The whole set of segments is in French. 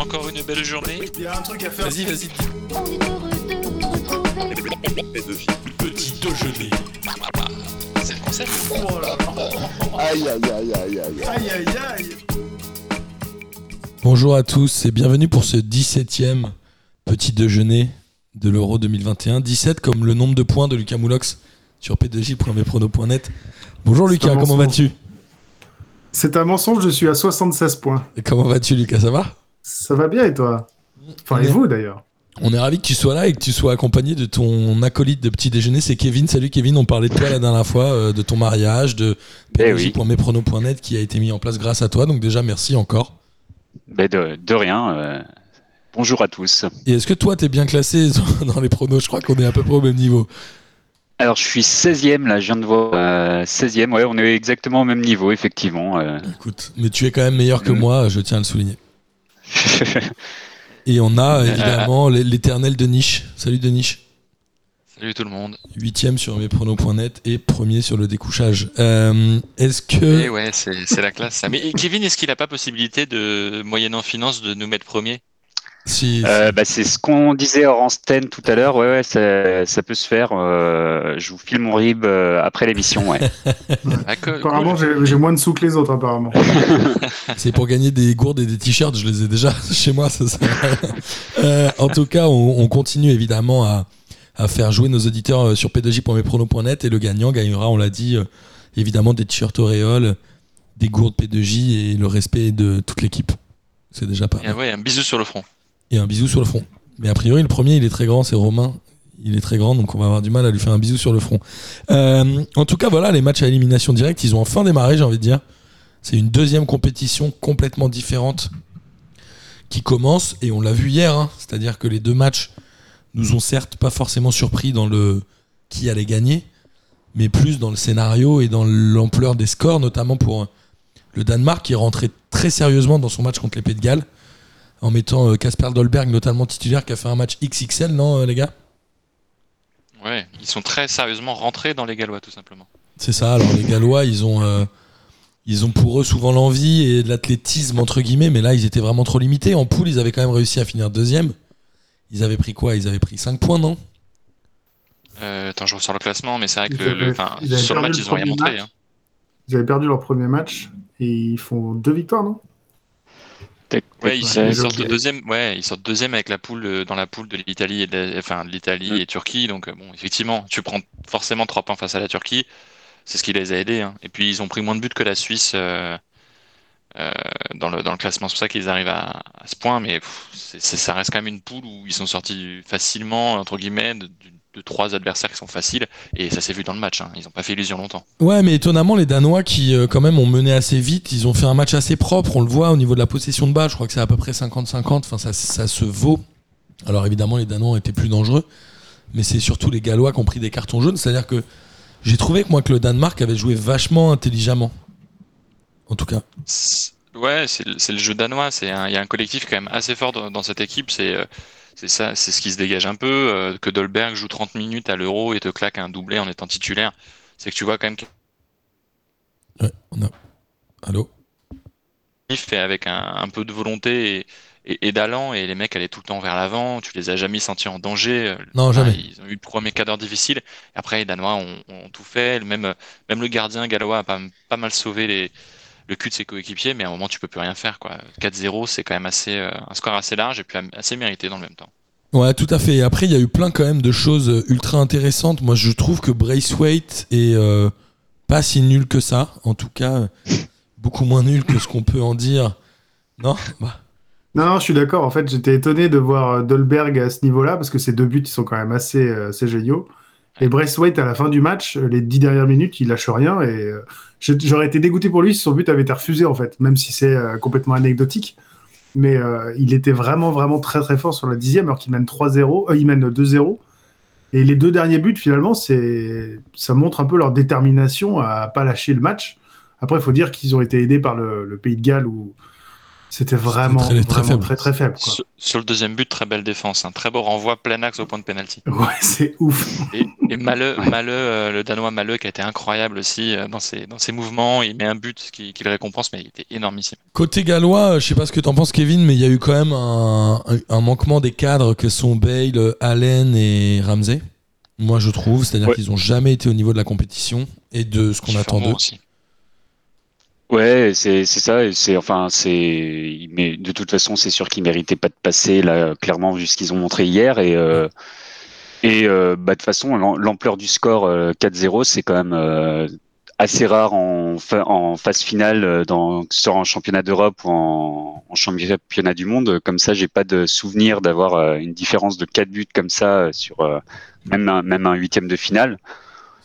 encore une belle journée. Il y a un truc à faire. Vas-y, vas-y. On est heureux de vous retrouver. Petit déjeuner. C'est le concept. Oh là là. Aïe aïe aïe aïe aïe. Aïe aïe aïe. Bonjour à tous et bienvenue pour ce 17e petit déjeuner de l'Euro 2021. 17 comme le nombre de points de Lucas Moulox sur p2j.mesprono.net. Bonjour C'est Lucas, un comment mensonge. vas-tu? C'est un mensonge, je suis à 76 points. Et Comment vas-tu Lucas, ça va? Ça va bien et toi? Enfin, On et vous d'ailleurs? On est ravi que tu sois là et que tu sois accompagné de ton acolyte de petit déjeuner, c'est Kevin. Salut Kevin, on parlait de toi la dernière fois, euh, de ton mariage, de Eh oui. p2j.mesprono.net qui a été mis en place grâce à toi. Donc déjà merci encore. Ben de, de rien. euh, bonjour à tous. Et est-ce que toi t'es bien classé dans les pronos? Je crois qu'on est à peu près au même niveau. Alors, je suis 16e, là, je viens de voir. euh, 16e, ouais, on est exactement au même niveau, effectivement. euh. Écoute, mais tu es quand même meilleur que Mm. moi, je tiens à le souligner. Et on a évidemment l- l'éternel de niche. Salut de niche. Salut tout le monde. Huitième sur mespronos.net et premier sur le découchage. Euh, Est-ce que Et ouais, c'est la classe. ça. Mais Kevin, est-ce qu'il a pas possibilité de, moyennant finance, de nous mettre premier? Si, Euh, bah, c'est ce qu'on disait hors antenne tout à l'heure. Ouais, ouais, ça, ça peut se faire. euh, je vous file mon rib euh, après l'émission, ouais. Ah, Apparemment, cool. j'ai j'ai moins de sous que les autres, apparemment. c'est pour gagner des gourdes et des t-shirts, je les ai déjà chez moi. Ça. Euh, en tout cas, on, on continue évidemment à, à faire jouer nos auditeurs sur p2j.mespronos.net et le gagnant gagnera, on l'a dit, évidemment des t-shirts Auréole, des gourdes P2J et le respect de toute l'équipe. C'est déjà pas Et mal. ouais, un bisou sur le front. Et un bisou sur le front. Mais a priori, le premier, il est très grand, c'est Romain. Il est très grand, donc on va avoir du mal à lui faire un bisou sur le front. Euh, en tout cas, voilà, les matchs à élimination directe, ils ont enfin démarré, j'ai envie de dire. C'est une deuxième compétition complètement différente qui commence, et on l'a vu hier, hein. c'est-à-dire que les deux matchs nous ont certes pas forcément surpris dans le qui allait gagner, mais plus dans le scénario et dans l'ampleur des scores, notamment pour le Danemark qui est rentré très sérieusement dans son match contre les Pays de Galles en mettant euh, Casper Dolberg notamment titulaire qui a fait un match XXL, non euh, les gars? Ouais, ils sont très sérieusement rentrés dans les Gallois, tout simplement. C'est ça, alors les Gallois, ils ont, euh, ils ont pour eux souvent l'envie et de l'athlétisme entre guillemets, mais là ils étaient vraiment trop limités. En poule, ils avaient quand même réussi à finir deuxième. Ils avaient pris quoi? Ils avaient pris 5 points, non? Euh, attends, je ressors le classement, mais c'est vrai que Ils le, sur le perdu match, le ils ont rien montré. hein. Ils avaient perdu leur premier match et ils font deux victoires, non? Ouais, ils, Ouais, ils j'ai sortent deuxième. Ouais, ils sortent deuxième avec la poule euh, dans la poule de l'Italie et de, enfin de l'Italie Mm. et Turquie. Donc euh, bon, effectivement, tu prends forcément trois points face à la Turquie. C'est ce qui les a aidés. hein. Et puis ils ont pris moins de buts que la Suisse euh, euh, dans le dans le classement. C'est pour ça qu'ils arrivent à, à ce point. Mais pff, ça reste quand même une poule où ils sont sortis facilement entre guillemets de, de- trois adversaires qui sont faciles. Et ça s'est vu dans le match. hein. Ils n'ont pas fait illusion longtemps. Ouais, mais étonnamment, les Danois qui, euh, quand même, ont mené assez vite, ils ont fait un match assez propre. On le voit au niveau de la possession de balle. Je crois que c'est à peu près 50-50. Enfin, ça, ça se vaut. Alors, évidemment, les Danois ont été plus dangereux. Mais c'est surtout les Gallois qui ont pris des cartons jaunes. C'est-à-dire que j'ai trouvé que moi, que le Danemark avait joué vachement intelligemment. En tout cas. Ouais, c'est le, jeu danois. Il y a un collectif quand même assez fort dans, dans cette équipe. C'est euh, c'est ça, c'est ce qui se dégage un peu. euh, que Dolberg joue 30 minutes à l'Euro et te claque un doublé en étant titulaire. C'est que tu vois quand même Ouais, on a. Allô? Fait avec un, un peu de volonté et, et, et d'allant. Et les mecs allaient tout le temps vers l'avant. Tu les as jamais sentis en danger. euh, Non, jamais. Ils ont eu le premier quart d'heure difficile. Après, les Danois ont, ont tout fait. Même, même le gardien gallois a pas, pas mal sauvé les, le cul de ses coéquipiers, mais à un moment, tu peux plus rien faire. quoi. 4-0, c'est quand même assez, euh, un score assez large et puis assez mérité dans le même temps. Ouais, tout à fait. Et après, il y a eu plein quand même de choses euh, ultra intéressantes. Moi, je trouve que Braithwaite est euh, pas si nul que ça. En tout cas, beaucoup moins nul que ce qu'on peut en dire. Non? Bah, Non, non, je suis d'accord. En fait, j'étais étonné de voir Dolberg à ce niveau-là parce que ces deux buts, ils sont quand même assez, euh, assez géniaux. Et Braithwaite, à la fin du match, euh, les dix dernières minutes, il lâche rien. Et euh, j'aurais été dégoûté pour lui si son but avait été refusé, en fait, même si c'est euh, complètement anecdotique. Mais il était vraiment, vraiment très, très fort sur la dixième, alors qu'il mène 3-0, euh, il mène 2-0. Et les deux derniers buts, finalement, c'est, ça montre un peu leur détermination à pas lâcher le match. Après, il faut dire qu'ils ont été aidés par le, le Pays de Galles où C'était vraiment, très- très vraiment faible. très, très faible. Quoi. Sur, sur le deuxième but, très belle défense. Un très beau renvoi plein axe au point de pénalty. Ouais, c'est ouf. Et, et Maleux, Ouais. Maleux, euh, le Danois Maleux, qui a été incroyable aussi euh, dans ses, dans ses mouvements. Il met un but qui, qui le récompense, mais il était énormissime. Côté gallois, euh, je sais pas ce que t'en penses, Kevin, mais il y a eu quand même un, manquement des cadres que sont Bale, Allen et Ramsey. Moi, je trouve, c'est-à-dire Ouais. qu'ils ont jamais été au niveau de la compétition et de ce qu'on attend d'eux. aussi. Ouais, c'est c'est ça. C'est enfin c'est mais de toute façon c'est sûr qu'ils méritaient pas de passer là clairement vu ce qu'ils ont montré hier et euh, et euh, bah de toute façon l'am- l'ampleur du score euh, 4-0 c'est quand même euh, assez rare en fa- en phase finale euh, dans que ce soit en championnat d'Europe ou en, en championnat du monde comme ça j'ai pas de souvenir d'avoir euh, une différence de 4 buts comme ça euh, sur euh, même un, même un huitième de finale.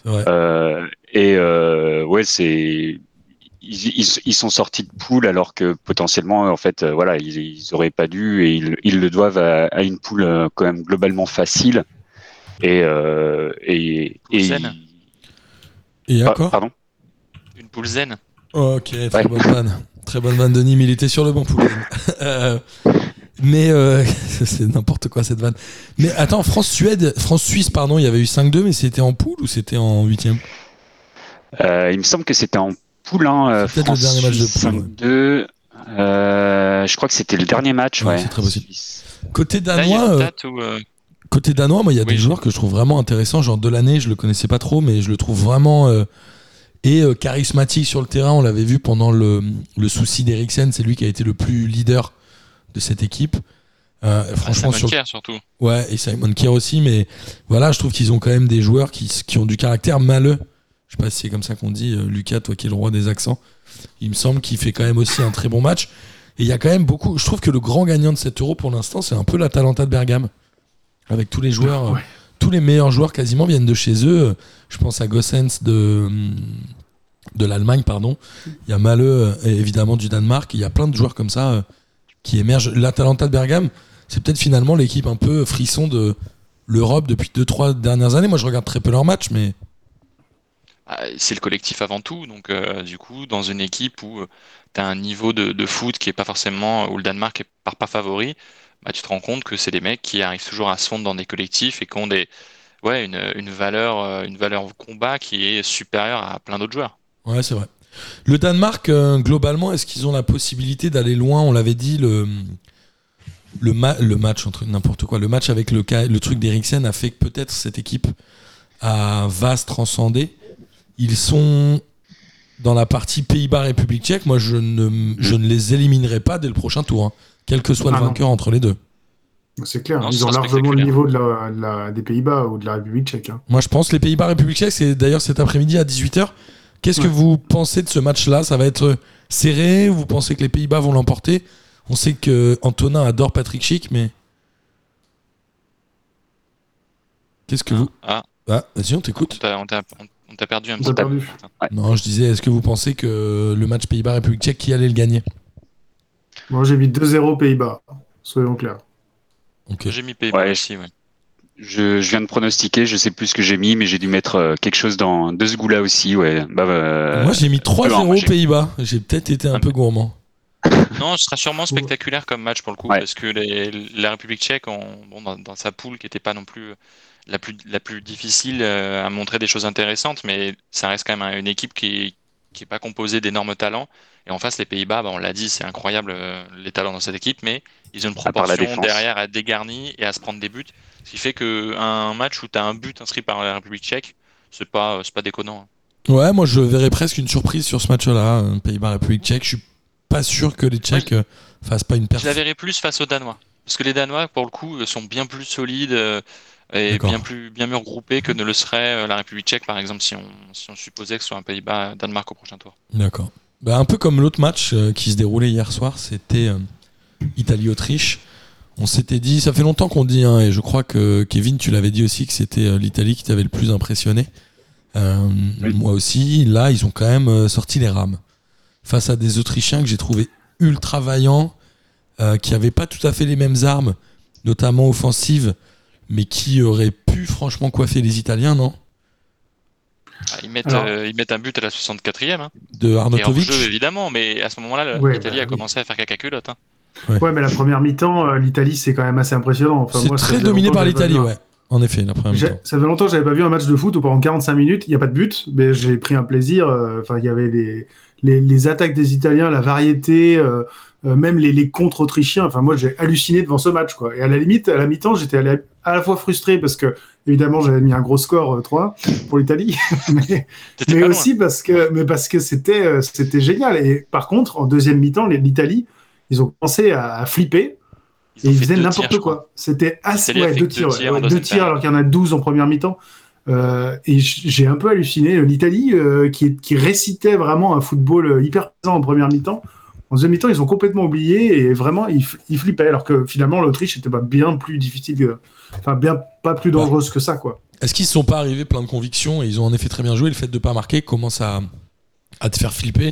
C'est vrai. Euh, et euh, ouais, c'est ils, ils, ils sont sortis de poule alors que potentiellement, en fait, euh, voilà, ils, ils auraient pas dû et ils, ils le doivent à, à une poule euh, quand même globalement facile. Et euh, et, Poule et. Et Ah, encore pardon. Une poule zen. Ok, très Ouais. bonne vanne. Très bonne vanne de Nîmes, il était sur le bon poulet. Euh, mais euh, c'est n'importe quoi cette vanne. Mais attends, France-Suède, France-Suisse, pardon, il y avait eu 5-2, mais c'était en poule ou c'était en huitième? Euh, il me semble que c'était en poule. Hein, euh, C'est peut-être le dernier match de poule, ouais. 5-2. Euh, je crois que c'était le dernier match. Ouais, Ouais, c'est très possible. Suisse. Côté Là, il y a danois, euh, où, euh, côté danois, moi, il y a des joueurs que je trouve vraiment intéressants. Genre Delaney, je le connaissais pas trop, mais je le trouve vraiment euh, et euh, charismatique sur le terrain. On l'avait vu pendant le, le souci d'Eriksen, c'est lui qui a été le plus leader de cette équipe. Euh, franchement, Simon sur Kjær, surtout. Ouais, et Simon Kier aussi, mais voilà, je trouve qu'ils ont quand même des joueurs qui, qui ont du caractère maleux. Je sais pas si c'est comme ça qu'on dit, euh, Lucas, toi qui es le roi des accents. Il me semble qu'il fait quand même aussi un très bon match. Et il y a quand même beaucoup. Je trouve que le grand gagnant de cet euro pour l'instant, c'est un peu l'Atalanta de Bergame. Avec tous les joueurs, euh, Ouais. tous les meilleurs joueurs quasiment viennent de chez eux. Je pense à Gossens de, hum, de l'Allemagne, pardon. Il y a Maleux, euh, évidemment, du Danemark. Il y a plein de joueurs comme ça qui émergent. L'Atalanta de Bergame, c'est peut-être finalement l'équipe un peu frisson de l'Europe depuis 2-3 dernières années. Moi, je regarde très peu leurs matchs, mais c'est le collectif avant tout. Donc, euh, du coup, dans une équipe où tu as un niveau de, foot qui est pas forcément, où le Danemark est part pas favori, bah, tu te rends compte que c'est des mecs qui arrivent toujours à se fondre dans des collectifs et qui ont une, valeur, euh, une valeur combat qui est supérieure à plein d'autres joueurs. ouais, c'est vrai. Le Danemark, euh, globalement, est-ce qu'ils ont la possibilité d'aller loin? On l'avait dit, le, le, ma- le match, entre n'importe quoi, le match avec le truc d'Eriksen a fait que peut-être cette équipe a, va se transcender. Ils sont dans la partie Pays-Bas-République tchèque. Moi, je ne, je ne les éliminerai pas dès le prochain tour, hein, quel que soit Ah le non. vainqueur entre les deux. C'est clair, Non, ils ont largement le niveau de la, de la- des Pays-Bas ou de la République tchèque. hein. Moi, je pense les Pays-Bas, République tchèque, c'est d'ailleurs cet après-midi à 18h. Qu'est-ce que vous pensez de ce match-là? Ça va être serré? Vous pensez que les Pays-Bas vont l'emporter? On sait que Antonin adore Patrick Schick, mais. Qu'est-ce que vous. Ah, Ah, vas-y, on on t'écoute. t'a on t'a- on t'a perdu un On petit peu. Non, je disais, est-ce que vous pensez que le match Pays-Bas, République tchèque, qui allait le gagner? Moi, j'ai mis 2-0 Pays-Bas, soyons clairs. Ok. J'ai mis Pays-Bas Ouais, aussi, ouais. Je, je viens de pronostiquer, je sais plus ce que j'ai mis, mais j'ai dû mettre euh, quelque chose dans de ce goût-là aussi, ouais. Bah, euh, Moi, j'ai mis alors, moi, 3-0 j'ai- Pays-Bas. J'ai peut-être été un peu gourmand. Non, ce sera sûrement spectaculaire comme match pour le coup, Ouais. parce que les- la République tchèque, ont- bon, dans, dans sa poule, qui n'était pas non plus la plus, la plus difficile, euh, a montré des choses intéressantes, mais ça reste quand même une équipe qui qui est pas composée d'énormes talents. Et en face, les Pays-Bas, bah, on l'a dit, c'est incroyable euh, les talents dans cette équipe, mais ils ont une proportion derrière à être dégarnie et à se prendre des buts, ce qui fait qu'un match où tu as un but inscrit par la République tchèque, c'est pas, c'est pas déconnant. hein. Ouais, moi, je verrais presque une surprise sur ce match-là. hein, Pays-Bas, République tchèque. Je suis pas sûr que les Tchèques euh, fassent pas une Je perte. la verrais plus face aux Danois. Parce que les Danois, pour le coup, euh, sont bien plus solides euh, et bien, plus, bien mieux regroupés que ne le serait euh, la République tchèque, par exemple, si on, si on supposait que ce soit un Pays-Bas-Danemark au prochain tour. D'accord. Bah, un peu comme l'autre match qui se déroulait hier soir, c'était euh, Italie-Autriche. On s'était dit, ça fait longtemps qu'on dit, hein, et je crois que Kevin, tu l'avais dit aussi, que c'était l'Italie qui t'avait le plus impressionné. Euh, Oui. Moi aussi, là, ils ont quand même sorti les rames. Face à des Autrichiens que j'ai trouvé ultra vaillants, euh, qui n'avaient pas tout à fait les mêmes armes, notamment offensives, mais qui auraient pu franchement coiffer les Italiens, non? Ah, Ils mettent, Alors- euh, ils mettent un but à la 64e. Hein. De Et Arnautovic. jeu, évidemment, mais à ce moment-là, Ouais, l'Italie bah a oui. commencé à faire caca culotte. Hein. Ouais, mais la première mi-temps, euh, l'Italie, c'est quand même assez impressionnant. Enfin, C'est très dominé par l'Italie, ouais. En effet, la première mi-temps. Ça fait longtemps que j'avais pas vu un match de foot où pendant 45 minutes, il n'y a pas de but, mais j'ai pris un plaisir. euh, Enfin, il y avait les, les, les attaques des Italiens, la variété, euh, même les, les contre autrichiens. Enfin, moi, j'ai halluciné devant ce match, quoi. Et à la limite, à la mi-temps, j'étais à la, à la fois frustré parce que, évidemment, j'avais mis un gros score euh, 3 pour l'Italie, mais, loin. aussi parce que, mais parce que c'était, euh, c'était génial. Et par contre, en deuxième mi-temps, l'Italie, ils ont commencé à, à flipper. Ils Et ils faisaient n'importe quoi. C'était assez. Ouais, deux tirs, ouais, tirs deux alors qu'il y en a 12 en première mi-temps. Euh, et j'ai un peu halluciné. L'Italie, euh, qui, qui récitait vraiment un football euh, hyper présent en première mi-temps, en deuxième mi-temps, ils ont complètement oublié et vraiment, ils, ils flippaient. Alors que finalement, l'Autriche était pas bien plus difficile, que- enfin, bien pas plus dangereuse que ça, quoi. Est-ce qu'ils ne sont pas arrivés plein de convictions et ils ont en effet très bien joué Le fait de ne pas marquer commence à, à te faire flipper.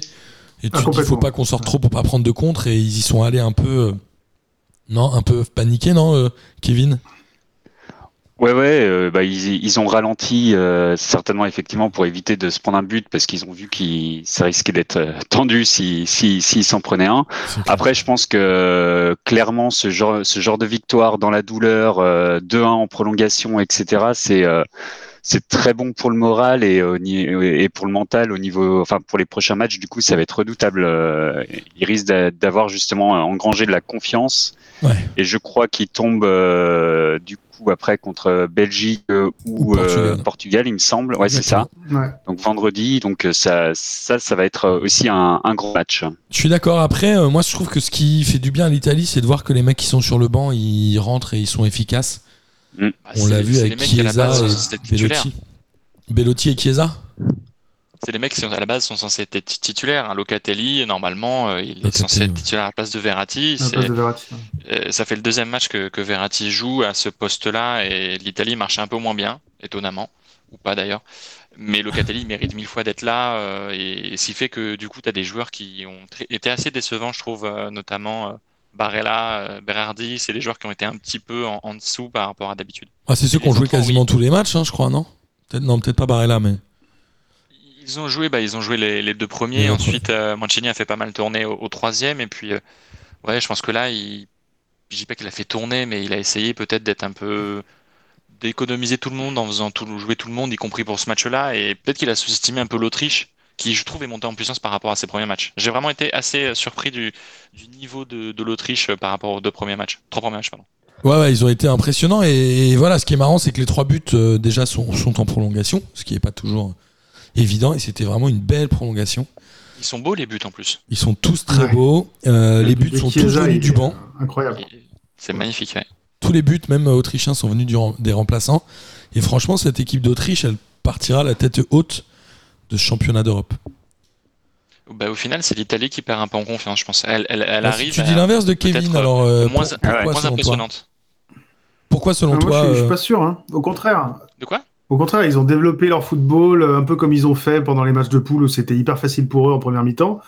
Et tu Ah, te dis, faut pas qu'on sorte trop pour pas prendre de contre. Et ils y sont allés un peu. euh, non, un peu paniqués, non, euh, Kevin? Ouais, ouais, euh, bah, ils, ils ont ralenti euh, certainement effectivement pour éviter de se prendre un but parce qu'ils ont vu que ça risquait d'être euh, tendu si si s'ils s'en prenaient un. Après, je pense que euh, clairement ce genre ce genre de victoire dans la douleur, euh, 2-1 en prolongation, etc. C'est euh, c'est très bon pour le moral et, ni- et pour le mental au niveau, enfin pour les prochains matchs. Du coup, ça va être redoutable. euh, Ils risquent d'a- d'avoir justement engrangé de la confiance. Ouais. Et je crois qu'ils tombent euh, du coup après contre Belgique euh, ou, Ou Portugal. euh, Portugal, il me semble. Ouais, c'est ça. Ouais. Donc vendredi, donc euh, ça, ça, ça va être aussi un, un gros match. Je suis d'accord. Après, euh, moi, je trouve que ce qui fait du bien à l'Italie, c'est de voir que les mecs qui sont sur le banc, ils rentrent et ils sont efficaces. Bah, On c'est- l'a vu avec les mecs qui, à la Chiesa base, et. Bellotti. Bellotti et Chiesa C'est les mecs qui, à la base, sont censés être titulaires. hein. Locatelli, normalement, euh, il est censé être titulaire à la place de Verratti. À la C'est- place de Verratti. Euh, ça fait le deuxième match que, que Verratti joue à ce poste-là et l'Italie marche un peu moins bien, étonnamment, ou pas d'ailleurs. Mais Locatelli mérite mille fois d'être là euh, et, ce qui fait que du coup, tu as des joueurs qui ont été assez décevants, je trouve, euh, notamment euh, Barella, euh, Berardi, c'est des joueurs qui ont été un petit peu en, en dessous par rapport à d'habitude. Ah, C'est ceux qui ont joué quasiment oui. tous les matchs, hein, je crois, non Peut-être non, peut-être pas Barella, mais. Ils ont joué, bah, ils ont joué les, les deux premiers. Ensuite, euh, Mancini a fait pas mal tourner au, au troisième. Et puis, euh, ouais, je pense que là, il... je dis pas qu'il a fait tourner, mais il a essayé peut-être d'être un peu d'économiser tout le monde en faisant tout, jouer tout le monde, y compris pour ce match-là. Et peut-être qu'il a sous-estimé un peu l'Autriche, qui je trouve est montée en puissance par rapport à ses premiers matchs. J'ai vraiment été assez euh, surpris du, du niveau de, de l'Autriche euh, par rapport aux deux premiers matchs, trois premiers matchs, pardon. Ouais, ouais, ils ont été impressionnants. Et, et voilà, ce qui est marrant, c'est que les trois buts euh, déjà sont, sont en prolongation, ce qui n'est pas toujours évident. Et c'était vraiment une belle prolongation. Ils sont beaux les buts en plus. Ils sont tous très Ouais. beaux. Euh, les buts sont tous venus du banc. Incroyable. C'est magnifique, ouais. Tous les buts, même autrichiens, sont venus du des remplaçants. Et franchement, cette équipe d'Autriche, elle partira la tête haute de ce championnat d'Europe. Bah, au final, c'est l'Italie qui perd un peu en confiance, je pense. Elle, elle, elle Ah, si arrive tu à- dis l'inverse de Kevin, euh, alors euh, moins, pour- pourquoi, moins selon toi impressionnante. Pourquoi selon Ah, moi, toi je, suis, je suis euh, pas sûr. Hein. Au contraire. De quoi? Au contraire, ils ont développé leur football euh, un peu comme ils ont fait pendant les matchs de poule où c'était hyper facile pour eux en première mi-temps.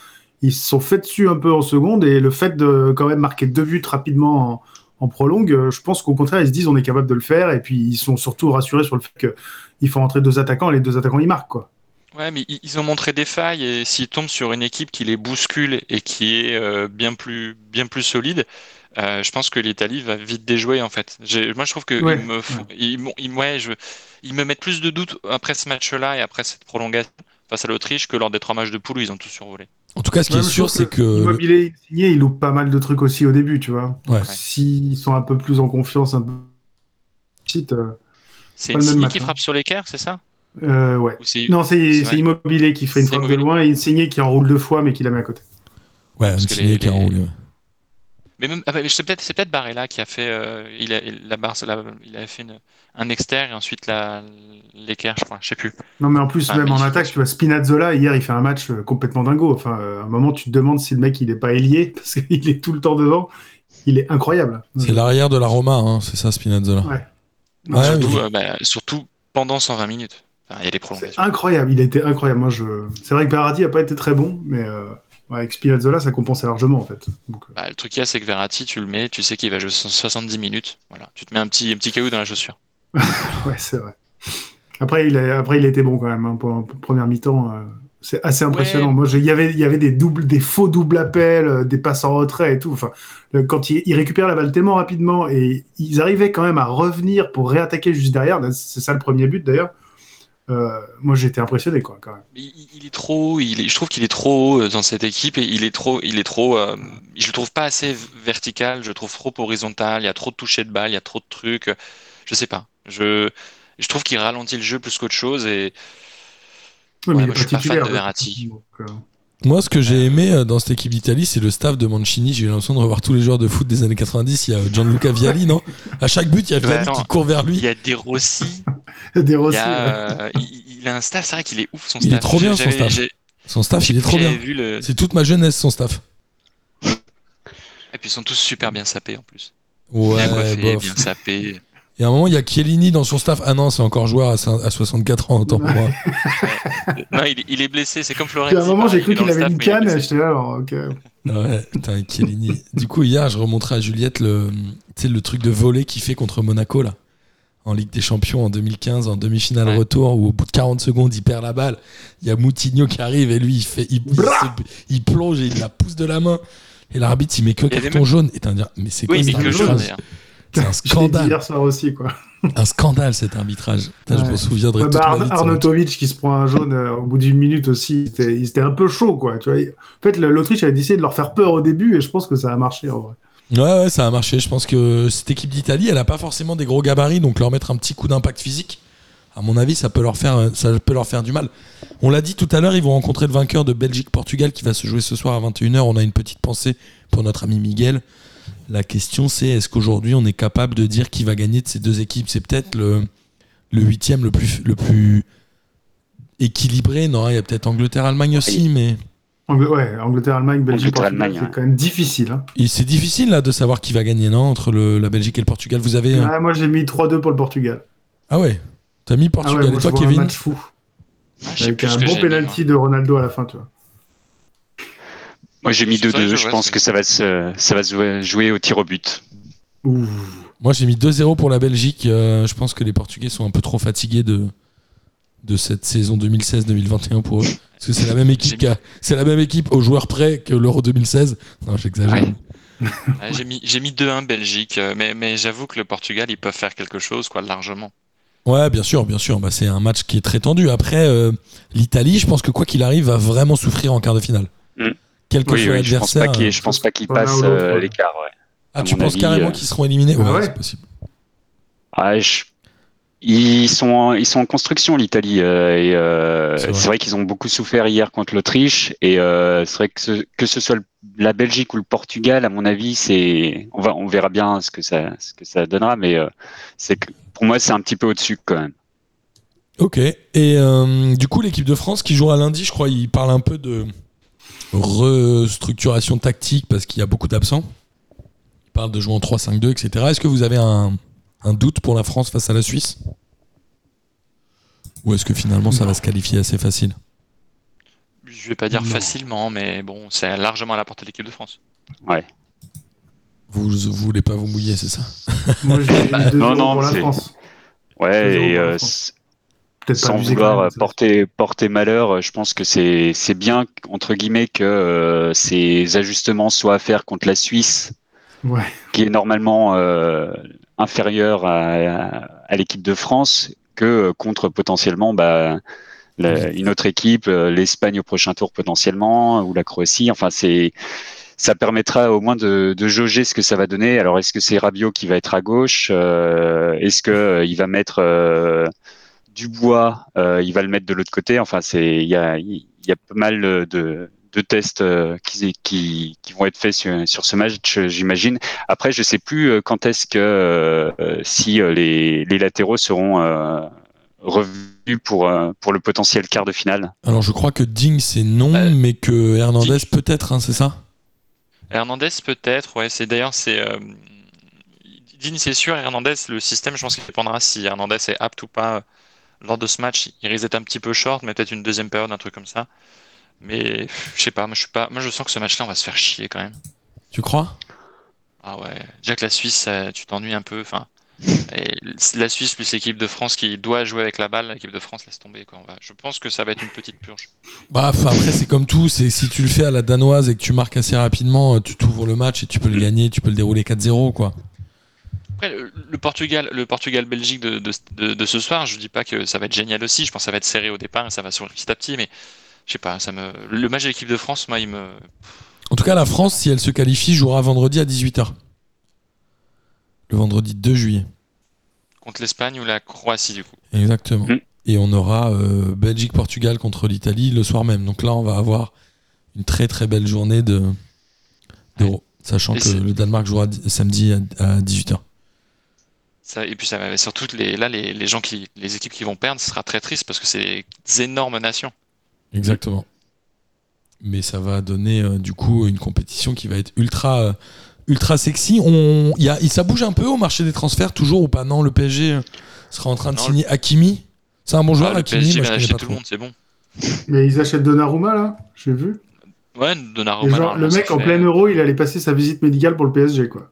Ils se sont fait dessus un peu en seconde et le fait de quand même marquer deux buts rapidement en, en prolongue, je pense qu'au contraire, ils se disent on est capable de le faire et puis ils sont surtout rassurés sur le fait qu'il faut rentrer deux attaquants et les deux attaquants ils marquent quoi. Ouais, mais ils ont montré des failles et s'ils tombent sur une équipe qui les bouscule et qui est euh, bien plus bien plus solide, euh, je pense que l'Italie va vite déjouer en fait. J'ai- Moi, je trouve que Ouais, ils me font- ils, m'ont- ils- ouais, je, ils me mettent plus de doutes après ce match-là et après cette prolongation face à l'Autriche que lors des trois matchs de poule où ils ont tout survolé. En tout cas, ce qui est sûr, c'est que. le- Immobilier signé, il loupe pas mal de trucs aussi au début, tu vois. Ouais. S'ils sont un peu plus en confiance, un peu. Site, euh, C'est Pas le même Insigne match, qui hein. frappe sur l'équerre, c'est ça? Euh, ouais. Non, c'est. Immobilier qui fait une frappe de loin et Insigné qui enroule deux fois mais qui la met à côté. Ouais, les- qui ouais. Mais même, ah bah, c'est peut-être c'est peut-être Barella qui a fait euh, il a la barre la- il avait fait une- un externe et ensuite la l'équerre, je crois, je sais plus. Non, mais en plus, même en attaque, tu vois, Spinazzola, hier, il fait un match euh, complètement dingo. Enfin, à un moment, tu te demandes si le mec, il est pas ailier, parce qu'il est tout le temps devant. Il est incroyable. C'est l'arrière de la Roma, hein, c'est ça, Spinazzola. Ouais. Ouais, surtout, euh, bah, surtout pendant 120 minutes. Enfin, il y a des C'est prolongations. incroyable. Il a été incroyable. Moi, je... C'est vrai que Berardi a pas été très bon, mais euh, avec Spinazzola, ça compensait largement, en fait. Donc, euh, Bah, le truc qu'il y a, c'est que Verratti, tu le mets, tu sais qu'il va jouer so- 70 minutes. Voilà, tu te mets un petit, un petit caillou dans la chaussure. ouais, c'est vrai. Après, il a, après, il était bon quand même hein, pour, pour première mi-temps. euh, c'est assez impressionnant. Ouais. Moi, il y avait, il y avait des doubles, des faux doubles appels, euh, des passes en retrait et tout. Enfin, le- quand ils il récupèrent la balle tellement rapidement et ils arrivaient quand même à revenir pour réattaquer juste derrière. C'est ça le premier but d'ailleurs. Euh, moi, j'étais impressionné quoi, quand même. Il, est trop, il est- je trouve qu'il est trop haut euh, dans cette équipe et il est trop, il est trop, euh, je le trouve pas assez vertical, je le trouve trop horizontal, il y a trop de touchés de balle, il y a trop de trucs, euh, je sais pas. Je, je trouve qu'il ralentit le jeu plus qu'autre chose et Ouais, Ouais, moi, je suis pas fan de hein. Verratti. Donc, euh, Moi, ce que j'ai aimé euh, dans cette équipe d'Italie, c'est le staff de Mancini. J'ai eu l'impression de revoir tous les joueurs de foot des années 90. Il y a Gianluca Vialli, non? À chaque but, il y a Vialli Ouais, qui court vers il lui. y a des Rossi, Des il, Rossi, y a, ouais. euh, il, il a un staff, c'est vrai qu'il est ouf son Il est staff. trop bien, son staff. Son staff, il est trop bien. le... C'est toute ma jeunesse, son staff. Et puis ils sont tous super bien sapés en plus. Ouais, bien coiffés, bof. bien sapés. Et à un moment, il y a Chiellini dans son staff. Ah non, c'est encore joueur à, cin- à 64 ans, autant pour moi. Non, il, est- il est blessé, c'est comme Puis Florenzi. à un moment, j'ai cru qu'il le avait staff, une canne. J'étais là, alors, ok. Ouais, putain, Chiellini. Du coup, hier, je remontrais à Juliette le, tu sais, le truc de voler qu'il fait contre Monaco, là. En Ligue des Champions en 2015, en demi-finale Ouais. retour, où au bout de 40 secondes, il perd la balle. Il y a Moutinho qui arrive et lui, il, fait, il, il, Bra se- il plonge et il la pousse de la main. Et l'arbitre, il met que carton jaune. Et t'as dire, mais c'est quoi Oui, mais C'est un scandale. hier soir aussi, quoi. Un scandale, cet arbitrage. Putain, Je me souviendrai Ouais, toute bah, ma vie match. Arnautovic qui se prend un jaune euh, au bout d'une minute aussi, il était, il était un peu chaud, quoi. Tu vois. En fait, le- l'Autriche avait décidé de leur faire peur au début et je pense que ça a marché en vrai. Ouais, ouais, ça a marché. Je pense que cette équipe d'Italie, elle a pas forcément des gros gabarits, donc leur mettre un petit coup d'impact physique, à mon avis, ça peut leur faire, ça peut leur faire du mal. On l'a dit tout à l'heure, ils vont rencontrer le vainqueur de Belgique-Portugal qui va se jouer ce soir à 21h. On a une petite pensée pour notre ami Miguel. La question, c'est est-ce qu'aujourd'hui on est capable de dire qui va gagner de ces deux équipes? C'est peut-être le, le huitième le plus, le plus équilibré. Non, il y a peut-être Angleterre-Allemagne aussi, mais ouais, Angleterre, Allemagne, Belgique, Angleterre, Portugal, Allemagne, c'est ouais. quand même difficile. hein. c'est difficile là de savoir qui va gagner, non Entre le- la Belgique et le Portugal? Vous avez. un- Ouais, moi, j'ai mis 3-2 pour le Portugal. Ah ouais? T'as mis Ah Portugal. ouais, moi, et toi, je vois un Kevin? match fou. Ah, Avec un bon penalty de Ronaldo à la fin, tu vois. Moi j'ai mis C'est vrai que 2-2, je pense que ça va se, ça va se jouer, au tir au but. Ouh. Moi, j'ai mis 2-0 pour la Belgique. Euh, je pense que les Portugais sont un peu trop fatigués de, de cette saison 2016-2021 pour eux. Parce que c'est la même équipe, c'est la même équipe aux joueurs près que l'Euro 2016. Non, j'exagère. Ouais. Ouais, j'ai mis, j'ai mis 2-1 Belgique, euh, mais, mais j'avoue que le Portugal, ils peuvent faire quelque chose, quoi, largement. Ouais, bien sûr, bien sûr. Bah, c'est un match qui est très tendu. Après, euh, l'Italie, je pense que quoi qu'il arrive, va vraiment souffrir en quart de finale. Mm. Quel que soit oui, je pense l'adversaire. pas qu'il je pense pas qu'il Pas l'un passe ou l'autre, euh, l'écart. Ouais. ah, tu penses avis, carrément euh, qu'ils seront éliminés? Ah Ouais, ouais c'est possible. Ah, je- Ils sont, en- ils sont en construction l'Italie euh, et euh, C'est vrai. c'est vrai, qu'ils ont beaucoup souffert hier contre l'Autriche et euh, c'est vrai que ce, que ce soit le- la Belgique ou le Portugal, à mon avis, c'est on va on verra bien ce que ça ce que ça donnera, mais euh, c'est que pour moi c'est un petit peu au-dessus quand même. Ok. Et euh, du coup, l'équipe de France qui jouera lundi, je crois, il parle un peu de restructuration tactique parce qu'il y a beaucoup d'absents. Il parle de jouer en 3-5-2, etc. Est-ce que vous avez un, un doute pour la France face à la Suisse? Ou est-ce que finalement ça va se qualifier assez facile? Je vais pas dire Non. facilement, mais bon, c'est largement à la portée de l'équipe de France. vous, vous voulez pas vous mouiller, c'est ça? Moi, j'ai mis 2-0 non, non, pour la c'est- France. Ouais, et euh, sans vouloir euh, porter porter malheur, euh, je pense que c'est bien entre guillemets que euh, ces ajustements soient à faire contre la Suisse, Ouais. qui est normalement euh, inférieure à, l'équipe de France, que contre potentiellement bah, la- une autre équipe, l'Espagne au prochain tour potentiellement ou la Croatie. Enfin, c'est ça permettra au moins de, de jauger ce que ça va donner. Alors, est-ce que c'est Rabiot qui va être à gauche Euh, Est-ce que euh, il va mettre Dubois euh, Il va le mettre de l'autre côté Enfin, c'est il y a il y a pas mal de, de tests euh, qui, qui, qui vont être faits sur, sur ce match, j'imagine. Après, je sais plus euh, quand est-ce que euh, si euh, les, les latéraux seront euh, revus pour euh, pour le potentiel quart de finale. Alors je crois que Ding c'est non, Euh, mais que Hernandez Ding. peut-être, hein, c'est ça? Hernandez peut-être, ouais, c'est d'ailleurs c'est euh, Digne c'est sûr, Hernandez le système je pense qu'il dépendra si Hernandez est apte ou pas euh, lors de ce match. Il risque d'être un petit peu short, mais peut-être une deuxième période, un truc comme ça. Mais je sais pas, moi je suis pas, moi je sens que ce match-là on va se faire chier quand même. Tu crois? Ah ouais, déjà que la Suisse, ça- tu t'ennuies un peu. Enfin, Et la Suisse plus l'équipe de France qui doit jouer avec la balle, l'équipe de France laisse tomber. Quoi. On va- Je pense que ça va être une petite purge. Bah, après, c'est comme tout. C'est si tu le fais à la danoise et que tu marques assez rapidement, euh, tu t'ouvres le match et tu peux le gagner, tu peux le dérouler 4-0, quoi. Après, le, le Portugal, le Portugal-Belgique de, de, de- de ce soir, je dis pas que ça va être génial aussi. Je pense que ça va être serré au départ et ça va s'ouvrir petit à petit, mais je sais pas. Ça me... Le match de l'équipe de France, moi, il me. En tout cas, la France, si elle se qualifie, jouera vendredi à 18h. Le vendredi 2 juillet. Contre l'Espagne ou la Croatie, du coup. Exactement. Mm. Et on aura euh, Belgique-Portugal contre l'Italie le soir même. Donc là, on va avoir une très très belle journée de d'Euro. Sachant Et que le Danemark jouera di- samedi à, à 18h. Ça, et puis ça va surtout les, là les, les gens qui les équipes qui vont perdre, ce sera très triste parce que c'est des énormes nations. Exactement. Mais ça va donner euh, du coup une compétition qui va être ultra euh, ultra sexy. On, y a, ça bouge un peu au marché des transferts toujours ou pas? Non, le PSG euh, sera en train de signer Hakimi. C'est un bon joueur, Ah, le Hakimi. PSG Moi, va je connais acheter pas tout le monde, c'est bon. Mais ils achètent Donnarumma, là, j'ai vu. Ouais, Donnarumma. genre, le mec, en fait- plein euro, il allait passer sa visite médicale pour le PSG, quoi.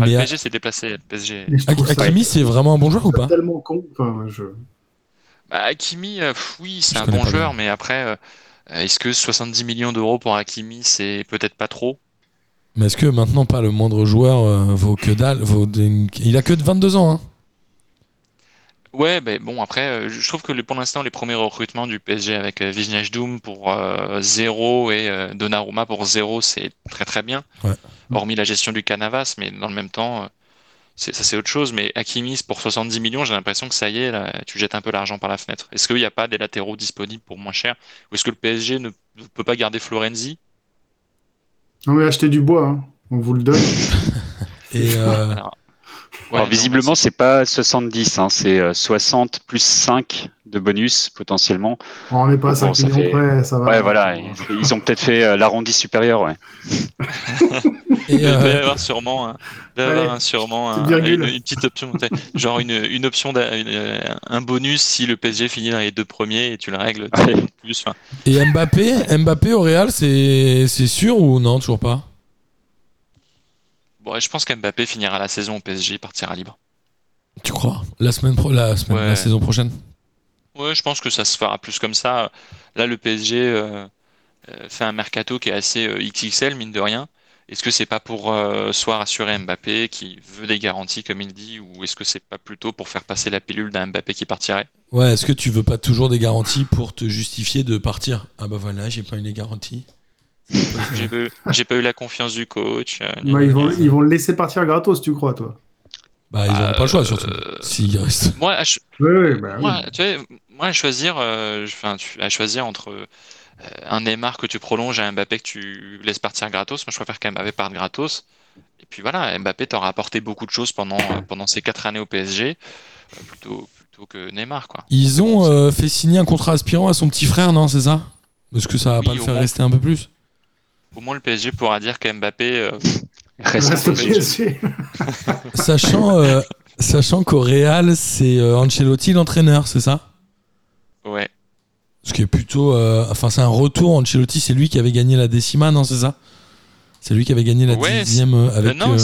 Ah, Mais le PSG s'est déplacé. Le PSG. Hakimi, c'est vraiment un bon joueur ou pas? Tellement con. Enfin, je... Bah, Hakimi, euh, oui, c'est un bon joueur, bien. mais après, euh, est-ce que 70 millions d'euros pour Hakimi, c'est peut-être pas trop? Mais est-ce que maintenant pas le moindre joueur euh, vaut que dalle vaut des- Il a que de 22 ans. Hein. Ouais, ben bon, après, euh, je trouve que pour l'instant, les premiers recrutements du PSG avec euh, Wijnaldum pour euh, 0 et euh, Donnarumma pour 0, c'est très très bien. Ouais. Hormis la gestion du Canavas, mais dans le même temps, euh, c'est- ça c'est autre chose. Mais Hakimi, c'est pour 70 millions, j'ai l'impression que ça y est, là, tu jettes un peu l'argent par la fenêtre. Est-ce qu'il n'y a pas des latéraux disponibles pour moins cher? Ou est-ce que le PSG ne peut pas garder Florenzi? Non, mais achetez du bois, hein. on vous le donne. Et euh, Alors, ouais, Alors non, visiblement, c'est- pas 70, hein, c'est euh, 60 plus 5 de bonus potentiellement. on n'est pas à Bon, 5 ça millions fait- près, ça va. Ouais, voilà, ils, ils ont peut-être fait euh, l'arrondi supérieur, ouais. et, Il va y euh, avoir sûrement un, il va y avoir un- sûrement un- une, une petite option, genre une, une option, une, euh, un bonus si le PSG finit dans les deux premiers et tu le règles plus. enfin. et Mbappé, Mbappé au Real, c'est c'est sûr ou non Toujours pas? Bon, je pense qu'Mbappé finira la saison au PSG, il partira libre. Tu crois? La semaine, pro- la, semaine Ouais. la saison prochaine? Ouais, je pense que ça se fera plus comme ça. Là, le PSG euh, euh, fait un mercato qui est assez euh, XXL, mine de rien. Est-ce que c'est pas pour euh, soit rassurer Mbappé qui veut des garanties, comme il dit, ou est-ce que c'est pas plutôt pour faire passer la pilule d'un Mbappé qui partirait? Ouais, est-ce que tu veux pas toujours des garanties pour te justifier de partir? Ah bah voilà, j'ai pas eu les garanties. J'ai pas, eu- j'ai pas eu la confiance du coach. euh, Ouais, ils, vont, ils vont le laisser partir gratos, tu crois, toi? Bah ils auront pas le choix surtout. Euh, S'il reste. Moi, à, ch- Oui, oui, bah oui. moi, tu sais, moi, à choisir, euh, enfin, tu- à choisir entre euh, un Neymar que tu prolonges et un Mbappé que tu laisses partir gratos, moi je préfère qu'Mbappé parte gratos. Et puis voilà, Mbappé t'aura apporté beaucoup de choses pendant, euh, pendant ces quatre années au PSG, euh, plutôt, plutôt que Neymar, quoi. Ils ont euh, fait signer un contrat aspirant à son petit frère, non C'est ça? Est-ce que ça va Oui, pas le au faire moins. rester un peu plus Au moins le PSG pourra dire qu'Mbappé, euh, Reste Reste au PSG. PSG. Sachant, euh, sachant qu'au Real, c'est euh, Ancelotti l'entraîneur, c'est ça? Ouais, Ce qui est plutôt. euh, enfin, c'est un retour. Ancelotti, c'est lui qui avait gagné la décima, non C'est ça? C'est lui qui avait gagné la Ouais, dixième euh, Euh, avec. non, euh,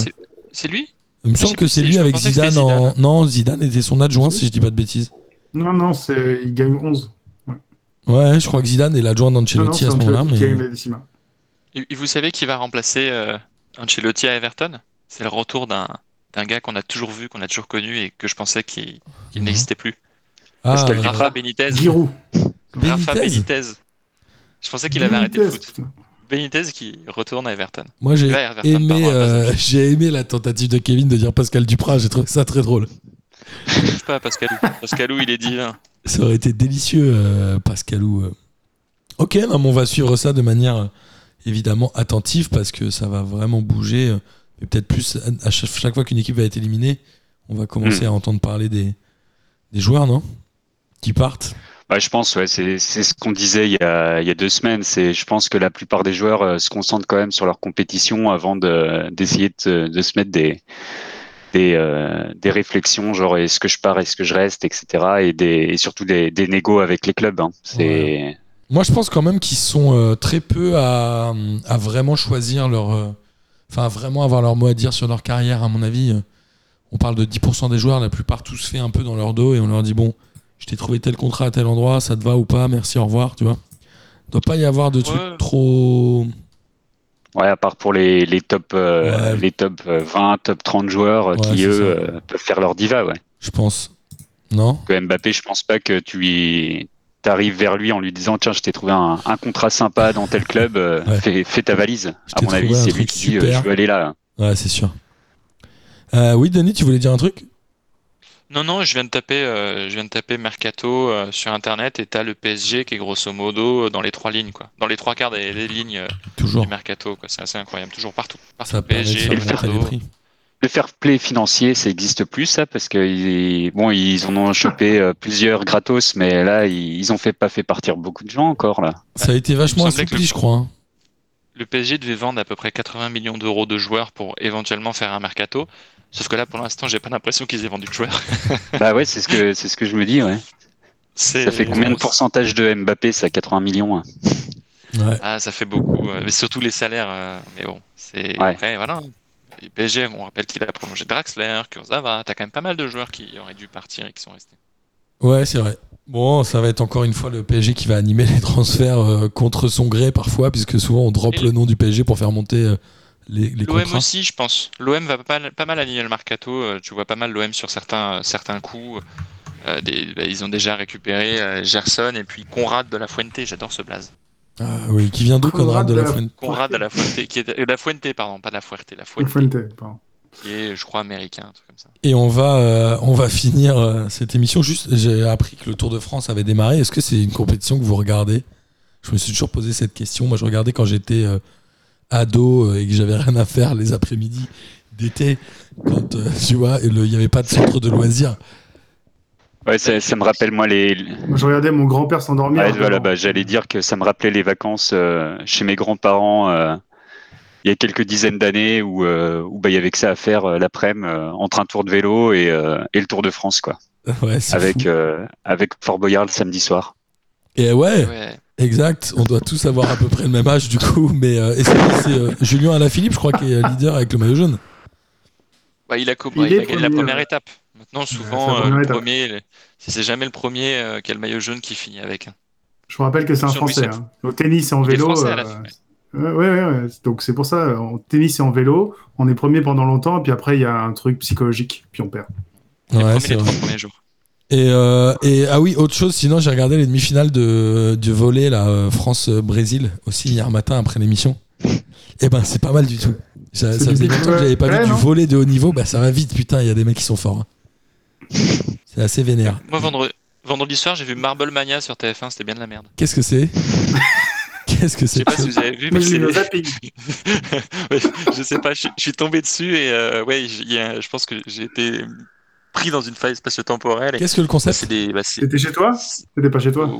c'est- lui? Il me je semble que c'est lui je avec Zidane, en. Non, Zidane était son adjoint, si je dis pas de bêtises. Non, non, c'est... il gagne 11. Ouais, je crois que Zidane est l'adjoint d'Ancelotti à ce moment-là. Mais... gagne la décima. Et vous savez qui va remplacer euh, Ancelotti à Everton? C'est le retour d'un gars qu'on a toujours vu, qu'on a toujours connu et que je pensais qu'il qu'il Mhm. n'existait plus. Ah, Pascal euh, Rafa Benitez. Giroud. Rafa Benitez. Benitez. Je pensais qu'il avait arrêté le Benitez, foot. Benitez qui retourne à Everton. Moi, j'ai aimé, euh, j'ai aimé la tentative de Kevin de dire Pascal Duprat. J'ai trouvé ça très drôle. Je pas à Pascalou. Pascalou, il est divin. Ça aurait été délicieux, euh, Pascalou. euh. Ok, non, mais on va suivre ça de manière euh, évidemment attentive parce que ça va vraiment bouger. Et peut-être plus à- chaque, chaque fois qu'une équipe va être éliminée, on va commencer à entendre parler des, des joueurs, non? Qui partent. Ouais, je pense, ouais, c'est ce qu'on disait il y, a, il y a deux semaines. C'est, je pense que la plupart des joueurs euh, se concentrent quand même sur leur compétition avant de d'essayer de, de se mettre des des, euh, des réflexions, genre est-ce que je pars, est-ce que je reste, etc. Et, des, et surtout des, des négos avec les clubs. hein. C'est Moi, je pense quand même qu'ils sont euh, très peu à, à vraiment choisir leur. Enfin, vraiment avoir leur mot à dire sur leur carrière, à mon avis. on parle de 10% des joueurs, la plupart tout se fait un peu dans leur dos et on leur dit bon, je t'ai trouvé tel contrat à tel endroit, ça te va ou pas, merci, au revoir, tu vois. doit pas y avoir de trucs Ouais. trop. Ouais, à part pour les, les top, euh, Ouais. les top euh, 20, top 30 joueurs euh, Ouais, qui, eux, euh, peuvent faire leur diva, ouais. Je pense. Non? Que Mbappé, je pense pas que tu y... arrives vers lui en lui disant Tiens, je t'ai trouvé un, un contrat sympa dans tel club, euh, Ouais. fais, fais ta valise. À mon avis, c'est lui qui dit euh. Je veux aller là. Ouais, c'est sûr. Euh, oui, Denis, tu voulais dire un truc? Non, non, je viens de taper, euh, je viens de taper Mercato euh, sur Internet et t'as le PSG qui est grosso modo euh, dans les trois lignes, quoi. Dans les trois quarts des, des lignes euh, Toujours. du Mercato, quoi. C'est assez incroyable. Toujours partout. partout. Ça PSG. Le fair play financier, ça existe plus, ça, parce que ils, bon, ils en ont chopé euh, plusieurs gratos, mais là, ils, ont fait pas fait partir beaucoup de gens encore là. Ça a été vachement assoupli, je crois. hein. Le PSG devait vendre à peu près 80 millions d'euros de joueurs pour éventuellement faire un mercato. Sauf que là, pour l'instant, j'ai pas l'impression qu'ils aient vendu de joueurs. bah ouais, c'est ce que c'est ce que je me dis. Ouais. C'est- Ça fait combien de pourcentage de Mbappé Ça 80 millions. hein. Ouais. Ah, ça fait beaucoup. Mais surtout les salaires. euh, Mais bon, c'est Ouais. après, voilà. Et PSG, on rappelle qu'il a prolongé Draxler, Kurzawa. T'as quand même pas mal de joueurs qui auraient dû partir et qui sont restés. Ouais, c'est vrai. Bon, ça va être encore une fois le PSG qui va animer les transferts euh, contre son gré parfois, puisque souvent on drop Et le nom du PSG pour faire monter euh, les, les L'OM contrats. aussi, je pense. L'OM va pas, pas mal aligner le mercato. euh, Tu vois pas mal l'OM sur certains, certains coups. Euh, des- bah, ils ont déjà récupéré euh, Gerson et puis Conrad de la Fuente. J'adore ce blaze. Ah oui, qui vient d'où Conrad de la Fuente? Conrad de la Fuente, qui est euh, la Fuente, pardon, pas de la Fuerte, la Fuente, Fuente, pardon. qui est, je crois, américain, un truc comme ça. Et on va, euh, on va finir euh, cette émission. Juste, j'ai appris que le Tour de France avait démarré. Est-ce que c'est une compétition que vous regardez? Je me suis toujours posé cette question. Moi, je regardais quand j'étais euh, ado euh, et que j'avais rien à faire les après-midi d'été, quand euh, tu vois, il n'y avait pas de centre de loisirs. Ouais, ça, ça me rappelle moi les. Moi, je regardais mon grand-père s'endormir. Ouais, voilà, bah, j'allais dire que ça me rappelait les vacances euh, chez mes grands-parents euh, il y a quelques dizaines d'années où, euh, où bah, il y avait que ça à faire euh, l'après-midi euh, entre un tour de vélo et, euh, et le Tour de France quoi, Ouais, c'est avec euh, avec Fort Boyard le samedi soir. Et ouais, Ouais. Exact. On doit tous avoir à peu près le même âge du coup. Mais euh, et c'est c'est, euh, Julien Alaphilippe, je crois, qui est leader avec le maillot jaune. Ouais, il a, Il ouais, il a gagné la première ouais. étape. Maintenant, souvent, euh, le premier, le- c'est jamais le premier euh, qui a le maillot jaune qui finit avec. hein. Je vous rappelle que c'est un Sur Français. hein. Au tennis et en Il vélo. français à la euh, fin, ouais. Ouais, ouais. Donc c'est pour ça, en tennis et en vélo, on est premier pendant longtemps, et puis après il y a un truc psychologique, puis on perd. Les, Ouais, premiers, c'est les vrai. trois premiers jours. Et, euh, et ah oui, autre chose, sinon j'ai regardé les demi-finales de, du volet là, euh, France-Brésil aussi hier matin après l'émission. Et ben c'est pas mal du tout. Ça, C'est ça du faisait longtemps que j'avais pas ouais, vu du volet de haut niveau, bah ça va vite, putain, il y a des mecs qui sont forts. hein. C'est assez vénère. Moi, vendredi, vendredi soir, j'ai vu Marble Mania sur TF1, c'était bien de la merde. Qu'est-ce que c'est? Qu'est-ce que Je c'est sais que pas si vous avez vu, Mais mais je. Ouais, je sais pas, je, je suis tombé dessus et euh, ouais, y a- je pense que j'ai été pris dans une faille spatio-temporelle. Qu'est-ce que le bah, concept bah, C'était chez toi C'était pas chez toi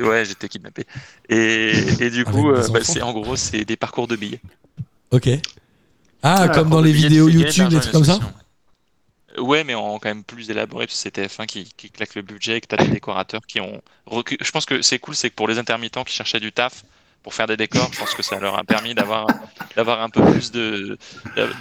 Ouais, j'étais kidnappé. Et, et du coup, euh, bah, c'est en gros, c'est des parcours de billets. Ok. Ah, Ah, comme dans les vidéos tu YouTube, des trucs comme ça. Ouais, mais en quand même plus élaboré, parce que c'est TF1 qui, qui claque le budget et que t'as des décorateurs qui ont. Je pense que c'est cool, c'est que pour les intermittents qui cherchaient du taf pour faire des décors, je pense que ça leur a permis d'avoir d'avoir un peu plus de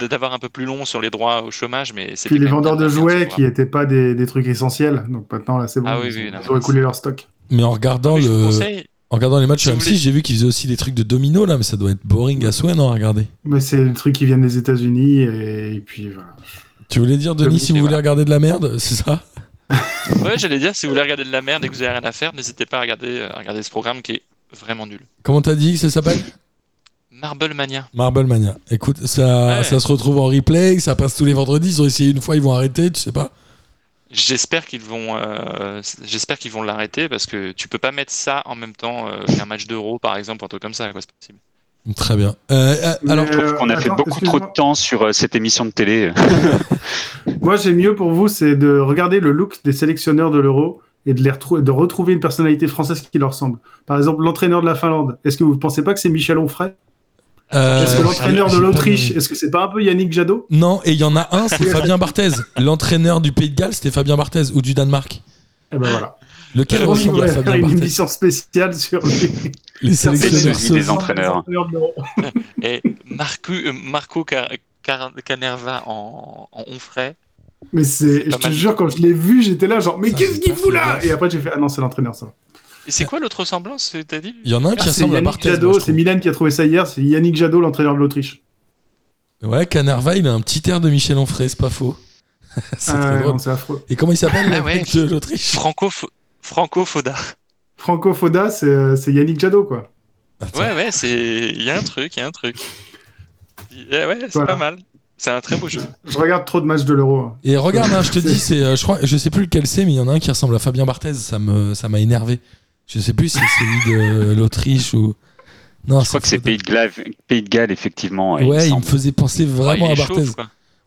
d'avoir un peu plus long sur les droits au chômage, mais c'est Puis les vendeurs de jouets qui n'étaient pas des, des trucs essentiels, donc maintenant là c'est bon, Ah oui, ils, oui, ils ont écoulé leur stock. Mais en regardant le, conseille. en regardant les matchs sur vous M6, voulez- j'ai vu qu'ils faisaient aussi des trucs de domino là, mais ça doit être boring à souhait, non à regarder. Mais c'est des trucs qui viennent des États-Unis et, et puis voilà. Tu voulais dire Denis si vous voulez regarder de la merde, c'est ça? Ouais, j'allais dire, si vous voulez regarder de la merde et que vous avez rien à faire, n'hésitez pas à regarder, à regarder ce programme qui est vraiment nul. Comment t'as dit que ça s'appelle Marble Mania. Marble Mania. Écoute, ça, Ouais. ça se retrouve en replay, ça passe tous les vendredis. Ils ont essayé une fois, ils vont arrêter, tu sais pas. J'espère qu'ils vont, euh, j'espère qu'ils vont l'arrêter parce que tu peux pas mettre ça en même temps euh, qu'un match d'euro, par exemple, un truc comme ça, quoi, c'est possible. Très bien. Euh, euh, alors, euh, On a fait beaucoup trop de temps sur euh, cette émission de télé. Moi j'ai mieux pour vous, c'est de regarder le look des sélectionneurs de l'Euro et de, les retrou- de retrouver une personnalité française qui leur ressemble. Par exemple, l'entraîneur de la Finlande, est-ce que vous pensez pas que c'est Michel Onfray? Euh, Est-ce que l'entraîneur de l'Autriche, est-ce que c'est pas un peu Yannick Jadot? Non, et il y en a un, c'est Fabien Barthez. L'entraîneur du Pays de Galles, c'était Fabien Barthez, ou du Danemark. Eh ben voilà. Lequel ressemble à Fabien une Barthez émission spéciale sur lui. Les C'est sélectionneurs sauvants. entraîneurs. Et Marco, euh, Marco Car- Car- Canerva en, en Onfray, Mais c'est, je te jure, quand je l'ai vu, j'étais là, genre, mais qu'est-ce qu'il fout là? Et après, j'ai fait, ah non, c'est l'entraîneur, ça. Et c'est quoi l'autre ressemblance, t'as dit? Il y en a un qui C'est ressemble à Yannick Barthez. c'est. Milan qui a trouvé ça hier, c'est Yannick Jadot, l'entraîneur de l'Autriche. Ouais, Canerva, il a un petit air de Michel Onfray, c'est pas faux. c'est Ah, très drôle. non, c'est affreux. Et comment il s'appelle Ah le ouais. mec de l'Autriche? Franco, Fo- Franco Foda. Franco Foda, c'est, euh, c'est Yannick Jadot, quoi. Attends. Ouais, ouais, c'est. Il y a un truc, il y a un truc. Ouais, ouais, c'est Voilà. pas mal. C'est un très beau jeu. Je regarde trop de matchs de l'Euro. hein. Et regarde, hein, je te dis, c'est, euh, je crois, je sais plus lequel c'est, mais il y en a un qui ressemble à Fabien Barthez. Ça me, ça m'a énervé. Je sais plus si c'est celui de l'Autriche ou. Non, Je crois que c'est. Pays de Galles, Pays de Galles effectivement. ouais, il me faisait penser vraiment il à Barthez.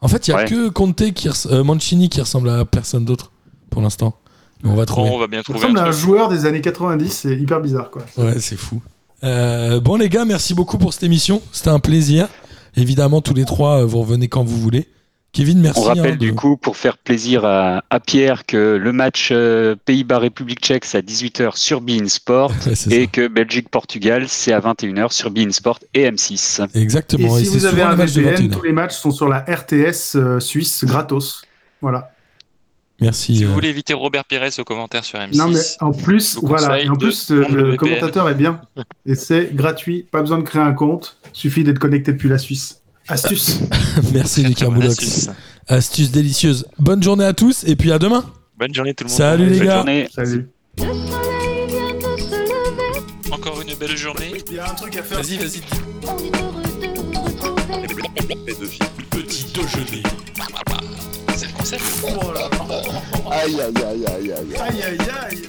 En fait, il y a Ouais. que Conte qui res- euh, Mancini qui ressemble à personne d'autre pour l'instant. Mais on va trouver. Bon, on va bien Ça trouver ressemble à un un truc. joueur des années 90, c'est hyper bizarre, quoi. Ouais, c'est fou. Euh, bon les gars, merci beaucoup pour cette émission. C'était un plaisir. Évidemment, tous les trois, euh, vous revenez quand vous voulez. Kevin, merci. On rappelle hein, de- du coup, pour faire plaisir à, à Pierre, que le match euh, Pays-Bas-République tchèque, c'est à 18h sur Bein Sport. Ouais, Et ça. que Belgique-Portugal, c'est à 21h sur Bein Sport et M6. Exactement. Et Et, si vous avez un le match de VPN, 21. tous les matchs sont sur la RTS euh, suisse gratos. Voilà. Merci. Si euh, vous voulez éviter Robert Pires aux commentaires sur M6. Non mais en plus, voilà, en plus le commentateur est bien et c'est gratuit, pas besoin de créer un compte, suffit d'être connecté depuis la Suisse. Astuce. merci bonne Carmoulox. astuce. Délicieuse. Bonne journée à tous et puis à demain. Bonne journée tout le monde. Salut les gars. journée. Salut. Le soleil vient de se lever. Encore une belle journée. Il y a un truc à faire. Vas-y, vas-y. On est heureux de vous retrouver. Petit déjeuner. C'est le concept. Oh là. Aïe, aïe, aïe, aïe, aïe. Aïe aïe aïe.